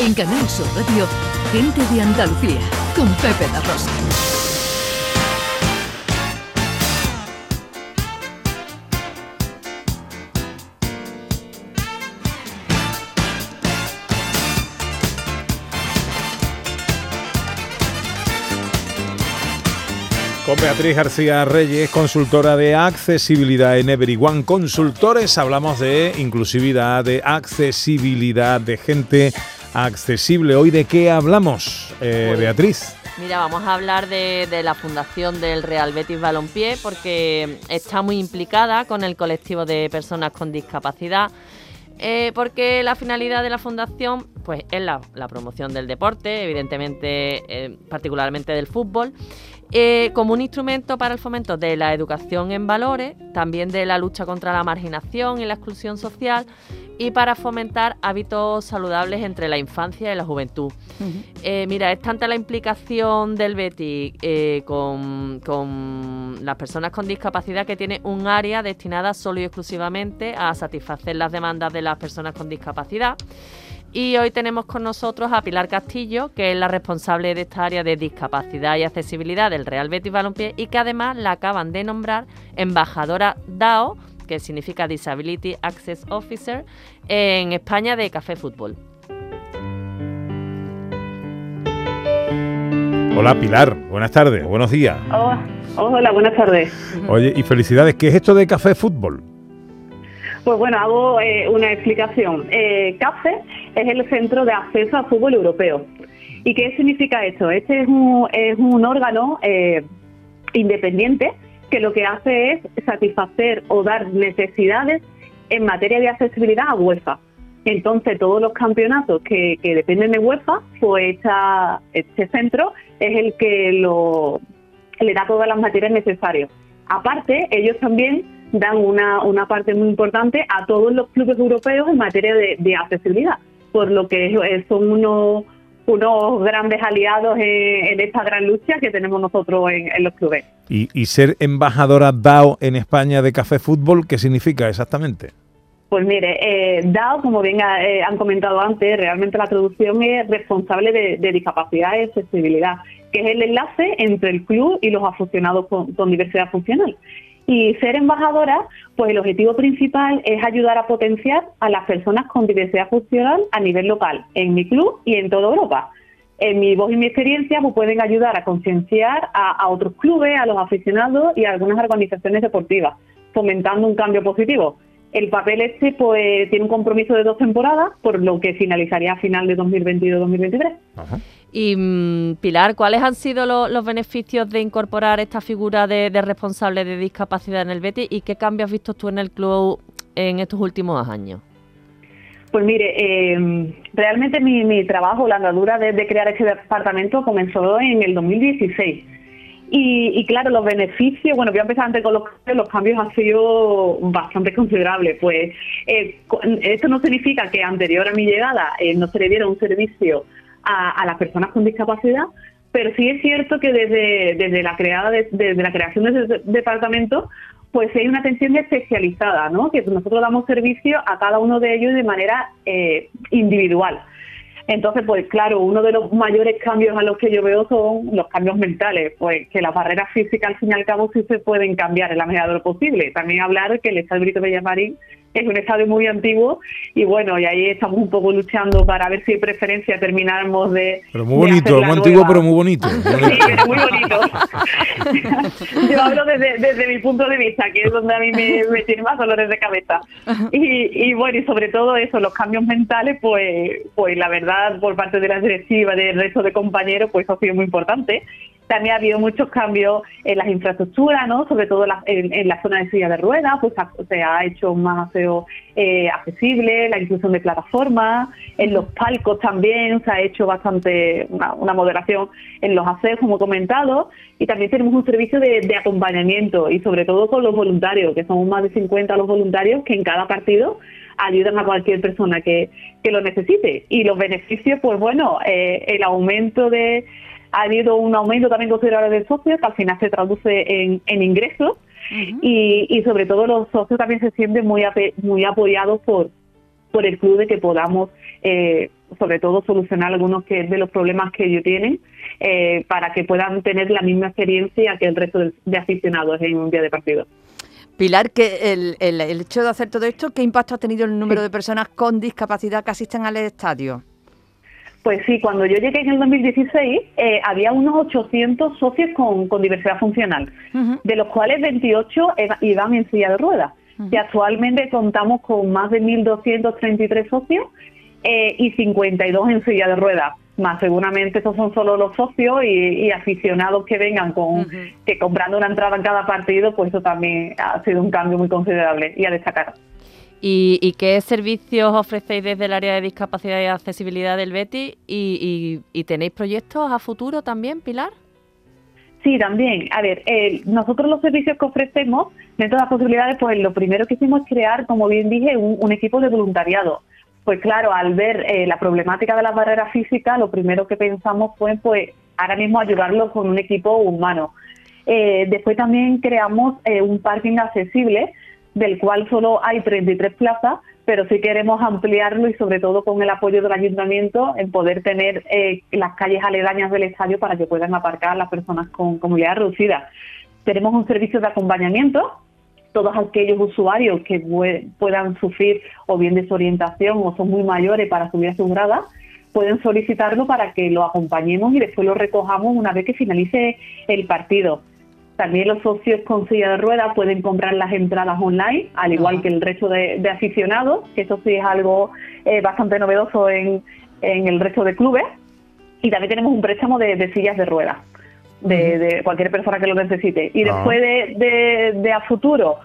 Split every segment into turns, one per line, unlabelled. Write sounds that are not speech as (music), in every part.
En Canal Sur Radio, Gente de Andalucía, con Pepe La Rosa.
Con Beatriz García Reyes, consultora de accesibilidad en Everyone Consultores, hablamos de inclusividad, de accesibilidad, de gente accesible. ¿Hoy de qué hablamos, eh,
Pues,
Beatriz?
Mira, vamos a hablar de, de la fundación del Real Betis Balompié porque está muy implicada con el colectivo de personas con discapacidad. eh, porque la finalidad de la fundación pues, es la, la promoción del deporte, evidentemente, eh, particularmente del fútbol, eh, como un instrumento para el fomento de la educación en valores, también de la lucha contra la marginación y la exclusión social y para fomentar hábitos saludables entre la infancia y la juventud. Eh, mira, es tanta la implicación del Betis eh, con, con las personas con discapacidad que tiene un área destinada solo y exclusivamente a satisfacer las demandas de las personas con discapacidad. Y hoy tenemos con nosotros a Pilar Castillo, que es la responsable de esta área de discapacidad y accesibilidad del Real Betis Balompié y que además la acaban de nombrar embajadora DAO, que significa Disability Access Officer, en España de Café Fútbol.
Hola Pilar, buenas tardes, buenos días.
Oh, hola, buenas tardes.
Oye, y felicidades, ¿qué es esto de Café Fútbol?
Pues bueno, hago eh, una explicación. Eh, CAFE es el Centro de Acceso al Fútbol Europeo. ¿Y qué significa esto? Este es un, es un órgano eh, independiente que lo que hace es satisfacer o dar necesidades en materia de accesibilidad a UEFA. Entonces, todos los campeonatos que, que dependen de UEFA, pues este centro es el que lo, le da todas las materias necesarias. Aparte, ellos también dan una, una parte muy importante a todos los clubes europeos en materia de, de accesibilidad, por lo que eh, son unos, unos grandes aliados en, en esta gran lucha que tenemos nosotros en, en los clubes.
Y, y ser embajadora DAO en España de Café Fútbol, ¿qué significa exactamente?
Pues mire, eh, DAO, como bien eh, han comentado antes, realmente la traducción es responsable de, de discapacidad y accesibilidad, que es el enlace entre el club y los aficionados con, con diversidad funcional. Y ser embajadora, pues el objetivo principal es ayudar a potenciar a las personas con diversidad funcional a nivel local, en mi club y en toda Europa. En mi voz y mi experiencia, pues pueden ayudar a concienciar a, a otros clubes, a los aficionados y a algunas organizaciones deportivas, fomentando un cambio positivo. El papel este pues tiene un compromiso de dos temporadas, por lo que finalizaría a final de 2022-2023.
Y mm, Pilar, ¿cuáles han sido lo- los beneficios de incorporar esta figura de, de responsable de discapacidad en el Betis y qué cambios has visto tú en el club en estos últimos años?
Pues mire, eh, realmente mi, mi trabajo, la andadura de, de crear este departamento comenzó en el 2016. Y, y claro, los beneficios, bueno, voy a empezar antes con los cambios, los cambios han sido bastante considerables. Pues eh, esto no significa que anterior a mi llegada eh, no se le diera un servicio a, a las personas con discapacidad, pero sí es cierto que desde, desde la creada de- desde la creación de ese departamento pues hay una atención especializada, ¿no? Que nosotros damos servicio a cada uno de ellos de manera eh, individual. Entonces, pues claro, uno de los mayores cambios a los que yo veo son los cambios mentales, pues que las barreras físicas al fin y al cabo sí se pueden cambiar en la medida de lo posible. También hablar que el Estadio Brito Villamarín es un estadio muy antiguo y bueno, y ahí estamos un poco luchando para ver si hay preferencia terminamos de...
Pero muy bonito, muy antiguo,
nueva.
pero muy bonito. (laughs)
Sí, pero muy bonito. (laughs) Yo hablo desde, desde mi punto de vista, que es donde a mí me, me tiene más dolores de cabeza. Y, y bueno, y sobre todo eso, los cambios mentales, pues, pues la verdad, por parte de la directiva, del resto de compañeros, pues eso ha sido muy importante. También ha habido muchos cambios en las infraestructuras, ¿no? Sobre todo la- en, en la zona de silla de ruedas, pues ha- se ha hecho más aseo eh, accesible, la inclusión de plataformas, en los palcos también se ha hecho bastante una, una moderación en los aseos, como he comentado, y también tenemos un servicio de, de acompañamiento y sobre todo con los voluntarios, que son más de 50 los voluntarios que en cada partido ayudan a cualquier persona que, que lo necesite. Y los beneficios, pues bueno, eh, el aumento de... Ha habido un aumento también considerable de socios, que al final se traduce en, en ingresos, y, y sobre todo los socios también se sienten muy, ape- muy apoyados por, por el club de que podamos eh, sobre todo solucionar algunos que, de los problemas que ellos tienen eh, para que puedan tener la misma experiencia que el resto de, aficionados en un día de partido.
Pilar, que el, el, hecho de hacer todo esto, ¿qué impacto ha tenido el número de personas con discapacidad que asisten al estadio?
Pues sí, cuando yo llegué en el 2016 eh, había unos 800 socios con, diversidad funcional, de los cuales 28 iban en silla de ruedas. Y actualmente contamos con más de 1.233 socios eh, y 52 en silla de ruedas. Más seguramente esos son solo los socios y, aficionados que vengan con que comprando una entrada en cada partido, pues eso también ha sido un cambio muy considerable y a destacar.
¿Y, qué servicios ofrecéis desde el área de discapacidad y accesibilidad del Betty? ¿Y, tenéis proyectos a futuro también, Pilar?
Sí, también. A ver, eh, nosotros los servicios que ofrecemos, dentro de las posibilidades, pues lo primero que hicimos es crear, como bien dije, un, equipo de voluntariado. Pues claro, al ver eh, la problemática de las barreras físicas, lo primero que pensamos fue, pues, ahora mismo ayudarlos con un equipo humano. Eh, después también creamos un parking accesible del cual solo hay 33 plazas, pero sí queremos ampliarlo y sobre todo con el apoyo del ayuntamiento en poder tener eh, las calles aledañas del estadio para que puedan aparcar las personas con comunidad reducida. Tenemos un servicio de acompañamiento todos aquellos usuarios que puedan sufrir o bien desorientación o son muy mayores para subir a su grada, pueden solicitarlo para que lo acompañemos y después lo recojamos una vez que finalice el partido. También los socios con silla de ruedas pueden comprar las entradas online, al igual que el resto de, aficionados, que eso sí es algo eh, bastante novedoso en, el resto de clubes. Y también tenemos un préstamo de, sillas de ruedas, de, cualquier persona que lo necesite. Y después de, a futuro,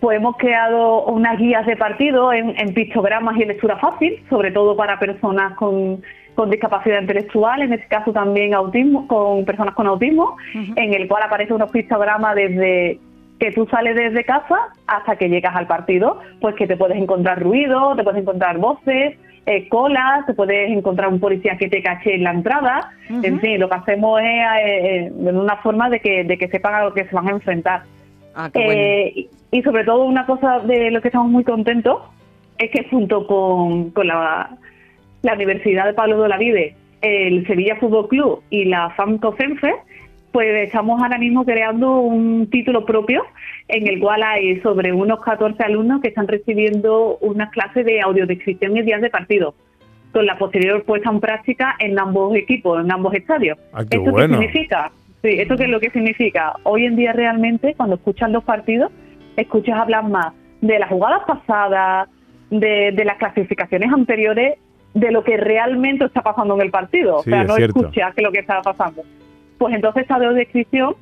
pues hemos creado unas guías de partido en, en pictogramas y lectura fácil, sobre todo para personas con con discapacidad intelectual, en este caso también autismo, con personas con autismo, en el cual aparece unos pictogramas desde que tú sales desde casa hasta que llegas al partido, pues que te puedes encontrar ruido, te puedes encontrar voces, eh, colas, te puedes encontrar un policía que te cache en la entrada, en fin, lo que hacemos es eh, eh una forma de que, de que sepan a lo que se van a enfrentar. Ah, eh, y sobre todo una cosa de lo que estamos muy contentos es que junto con, con la la Universidad de Pablo de la Vide, el Sevilla Fútbol Club y la FAMCO FENFE, pues estamos ahora mismo creando un título propio en el cual hay sobre unos 14 alumnos que están recibiendo unas clases de audiodescripción y días de partido, con la posterior puesta en práctica en ambos equipos, en ambos estadios.
Ah, ¿Esto qué
significa? Sí, ¿esto qué es lo que significa? Hoy en día realmente, cuando escuchas los partidos, escuchas hablar más de las jugadas pasadas, de, de las clasificaciones anteriores de lo que realmente está pasando en el partido. o sea, no escucha que lo que está pasando. Pues entonces esta descripción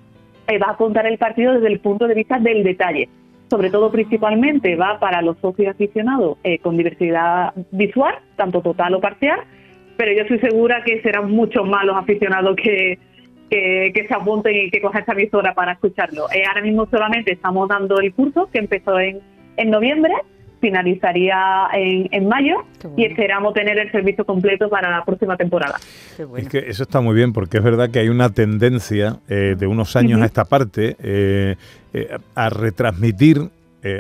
eh, va a contar el partido desde el punto de vista del detalle. Sobre todo, principalmente, va para los socios aficionados eh, con diversidad visual, tanto total o parcial, pero yo estoy segura que serán muchos más los aficionados que, que, se apunten y que cojan esta emisora para escucharlo. Eh, ahora mismo solamente estamos dando el curso que empezó en, en noviembre finalizaría en, en mayo y esperamos tener el servicio completo para la próxima temporada.
Es que eso está muy bien porque es verdad que hay una tendencia eh, de unos años a esta parte eh, eh, a retransmitir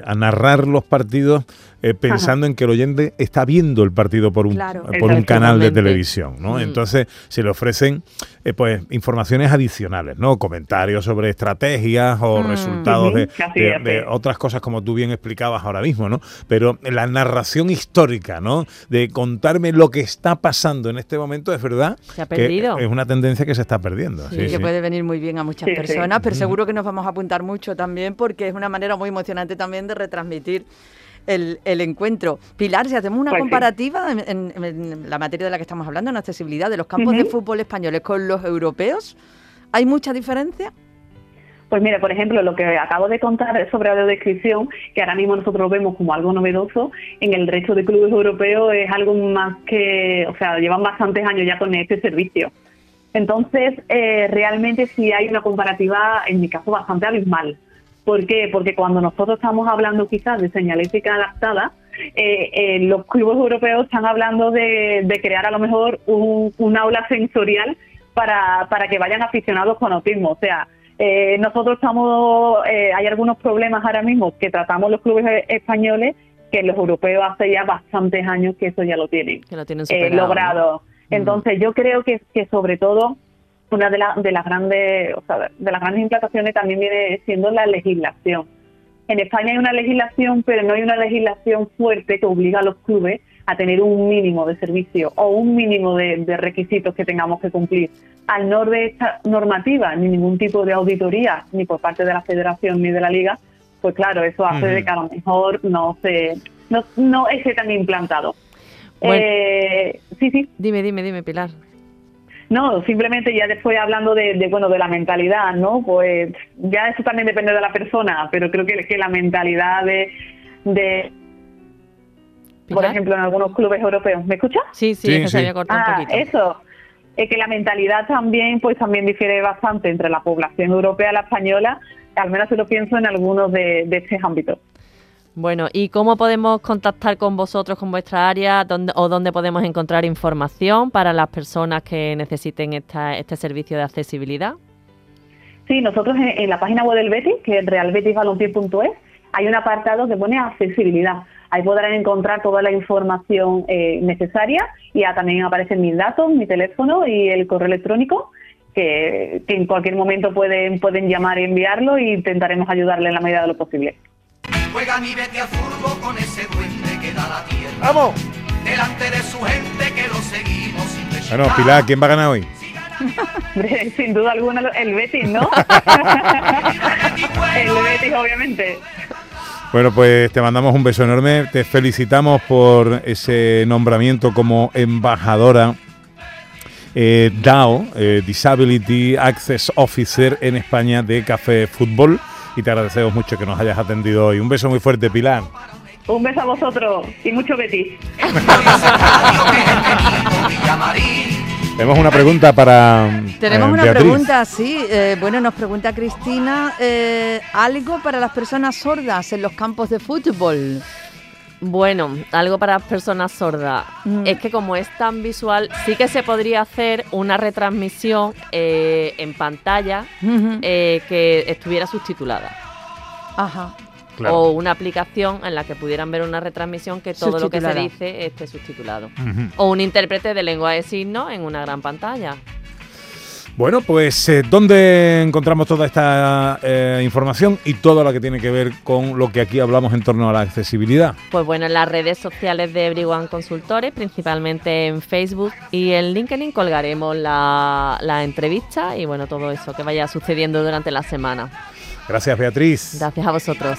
a narrar los partidos eh, pensando en que el oyente está viendo el partido por un, por un canal de televisión, ¿no? Mm. Entonces se le ofrecen eh, pues informaciones adicionales, ¿no? Comentarios sobre estrategias o mm. resultados de, otras cosas como tú bien explicabas ahora mismo, ¿no? Pero la narración histórica, ¿no? De contarme lo que está pasando en este momento es verdad
se ha perdido.
es una tendencia que se está perdiendo.
Sí, que puede venir muy bien a muchas personas, pero seguro que nos vamos a apuntar mucho también porque es una manera muy emocionante también de retransmitir el, el encuentro. Pilar, si hacemos una pues comparativa en, la materia de la que estamos hablando, en accesibilidad de los campos de fútbol españoles con los europeos, ¿hay mucha diferencia?
Pues mira, por ejemplo, lo que acabo de contar sobre audiodescripción, que ahora mismo nosotros vemos como algo novedoso, en el resto de clubes europeos es algo más que, o sea, llevan bastantes años ya con este servicio. Entonces, eh, realmente sí hay una comparativa, en mi caso, bastante abismal. ¿Por qué? Porque cuando nosotros estamos hablando quizás de señalética adaptada, eh, eh, los clubes europeos están hablando de, crear a lo mejor un, aula sensorial para, para, que vayan aficionados con autismo. O sea, eh, nosotros estamos, hay algunos problemas ahora mismo que tratamos los clubes españoles que los europeos hace ya bastantes años que eso ya lo tienen,
que lo tienen
eh, logrado. Mm. Entonces yo creo que, que sobre todo una de, de las grandes, o sea, de las grandes implantaciones también viene siendo la legislación. En España hay una legislación, pero no hay una legislación fuerte que obliga a los clubes a tener un mínimo de servicio o un mínimo de, requisitos que tengamos que cumplir. Al no de esta normativa, ni ningún tipo de auditoría, ni por parte de la federación ni de la liga, pues claro, eso hace de que a lo mejor no se no, no esté tan implantado.
Eh, sí, sí. Dime, dime, dime, Pilar.
No, simplemente ya después hablando de, bueno de la mentalidad, ¿no? Pues ya eso también depende de la persona, pero creo que, que la mentalidad de, de por ejemplo, en algunos clubes europeos. ¿Me escucha?
Sí, sí, se había cortado un
ah,
poquito.
Eso. Es que la mentalidad también, pues también difiere bastante entre la población europea y la española, al menos se lo pienso en algunos de, de estos ámbitos.
Bueno, ¿y cómo podemos contactar con vosotros, con vuestra área, o dónde podemos encontrar información para las personas que necesiten esta, este servicio de accesibilidad?
Sí, nosotros en, la página web del Betis, que es realbetisbalompié.es, hay un apartado que pone accesibilidad. Ahí podrán encontrar toda la información eh, necesaria y también aparecen mis datos, mi teléfono y el correo electrónico, que, que en cualquier momento pueden, pueden llamar y enviarlo y intentaremos ayudarle en la medida de lo posible. Juega mi vete a furbo con ese duende que da la tierra.
¡Vamos!
Delante de su gente que lo seguimos sin
Bueno, Pilar, ¿quién va a ganar hoy? (laughs) (laughs)
Sin duda alguna el Betis, ¿no? (laughs) el Betis, obviamente.
Bueno, pues te mandamos un beso enorme, te felicitamos por ese nombramiento como embajadora eh, DAO, eh, Disability Access Officer en España de Café Fútbol y te agradecemos mucho que nos hayas atendido hoy. Un beso muy fuerte, Pilar.
Un beso a vosotros y mucho Betis.
Tenemos una pregunta para. (laughs)
Tenemos eh, una pregunta, sí. Eh, bueno, nos pregunta Cristina: eh, ¿algo para las personas sordas en los campos de fútbol?
Bueno, algo para personas sordas. Mm. Es que como es tan visual, sí que se podría hacer una retransmisión eh, en pantalla eh, que estuviera subtitulada.
Ajá.
O una aplicación en la que pudieran ver una retransmisión que todo lo que se dice esté subtitulado. O un intérprete de lengua de signos en una gran pantalla.
Bueno, pues eh, ¿dónde encontramos toda esta eh, información y todo lo que tiene que ver con lo que aquí hablamos en torno a la accesibilidad?
Pues bueno, en las redes sociales de Everyone Consultores, principalmente en Facebook y en LinkedIn colgaremos la, la entrevista y bueno, todo eso que vaya sucediendo durante la semana.
Gracias, Beatriz.
Gracias a vosotros.